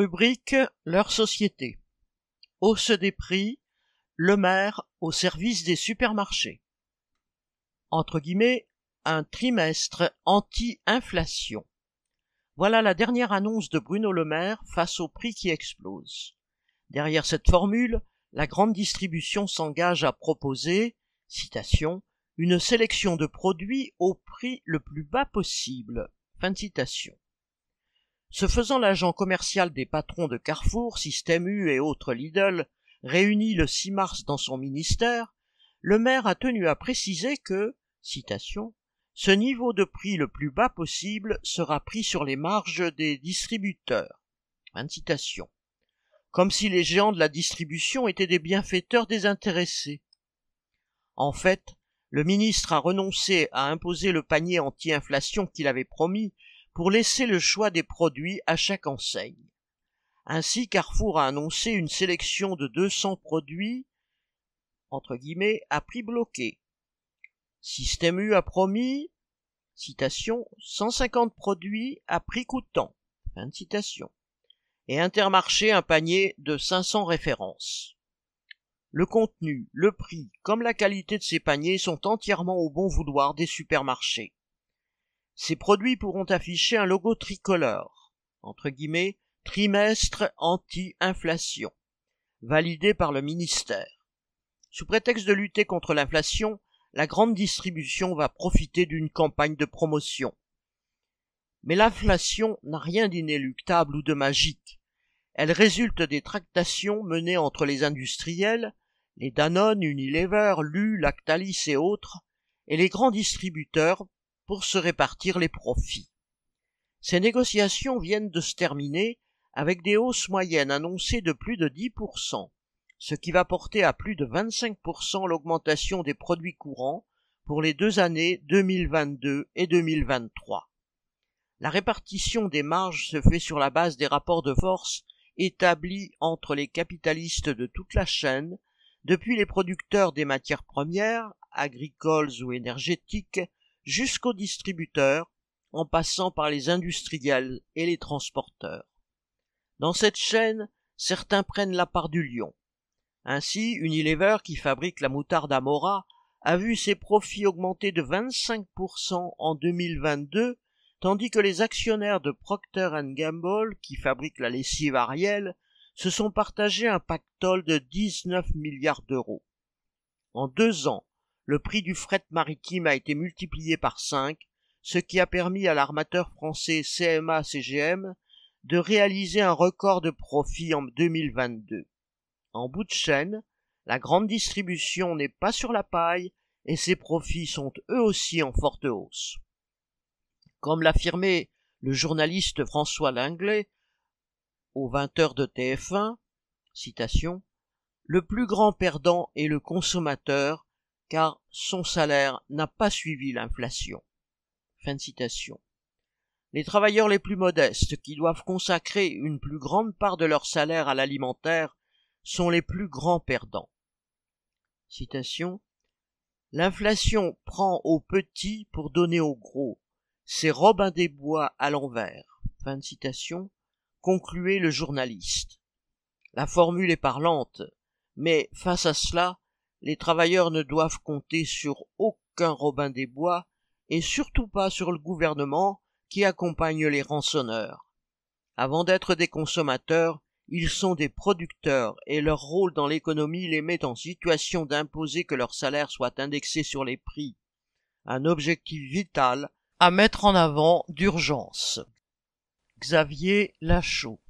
Rubrique Leur société. Hausse des prix, le maire au service des supermarchés. Entre guillemets, un trimestre anti-inflation. Voilà la dernière annonce de Bruno Le Maire face aux prix qui explosent. Derrière cette formule, la grande distribution s'engage à proposer, une sélection de produits au prix le plus bas possible. Fin citation. Ce faisant l'agent commercial des patrons de Carrefour, Système U et autres Lidl, réunis le 6 mars dans son ministère, le maire a tenu à préciser que, citation, ce niveau de prix le plus bas possible sera pris sur les marges des distributeurs. Fin de citation. Comme si les géants de la distribution étaient des bienfaiteurs désintéressés. En fait, le ministre a renoncé à imposer le panier anti-inflation qu'il avait promis pour laisser le choix des produits à chaque enseigne. Ainsi, Carrefour a annoncé une sélection de 200 produits, entre guillemets, à prix bloqué. Système U a promis, citation, 150 produits à prix coûtant, fin citation. Et Intermarché un panier de 500 références. Le contenu, le prix, comme la qualité de ces paniers sont entièrement au bon vouloir des supermarchés. Ces produits pourront afficher un logo tricolore, entre guillemets, trimestre anti-inflation, validé par le ministère. Sous prétexte de lutter contre l'inflation, la grande distribution va profiter d'une campagne de promotion. Mais l'inflation n'a rien d'inéluctable ou de magique. Elle résulte des tractations menées entre les industriels, les Danone, Unilever, Lu, Lactalis et autres, et les grands distributeurs pour se répartir les profits. Ces négociations viennent de se terminer avec des hausses moyennes annoncées de plus de 10%, ce qui va porter à plus de 25% l'augmentation des produits courants pour les deux années 2022 et 2023. La répartition des marges se fait sur la base des rapports de force établis entre les capitalistes de toute la chaîne, depuis les producteurs des matières premières, agricoles ou énergétiques, jusqu'aux distributeurs, en passant par les industriels et les transporteurs. Dans cette chaîne, certains prennent la part du lion. Ainsi, Unilever, qui fabrique la moutarde Amora, a vu ses profits augmenter de 25% en 2022, tandis que les actionnaires de Procter Gamble, qui fabriquent la lessive Ariel, se sont partagés un pactole de 19 milliards d'euros. En deux ans, le prix du fret maritime a été multiplié par 5, ce qui a permis à l'armateur français CMA-CGM de réaliser un record de profit en 2022. En bout de chaîne, la grande distribution n'est pas sur la paille et ses profits sont eux aussi en forte hausse. Comme l'affirmait le journaliste François Langlais aux 20 heures de TF1, citation, le plus grand perdant est le consommateur car son salaire n'a pas suivi l'inflation. Fin de citation. Les travailleurs les plus modestes, qui doivent consacrer une plus grande part de leur salaire à l'alimentaire, sont les plus grands perdants. Citation. L'inflation prend aux petits pour donner aux gros. C'est Robin des Bois à l'envers. Fin de citation. Concluait le journaliste. La formule est parlante, mais face à cela, les travailleurs ne doivent compter sur aucun Robin des Bois et surtout pas sur le gouvernement qui accompagne les rançonneurs. Avant d'être des consommateurs, ils sont des producteurs et leur rôle dans l'économie les met en situation d'imposer que leur salaire soit indexé sur les prix. Un objectif vital à mettre en avant d'urgence. Xavier Lachaud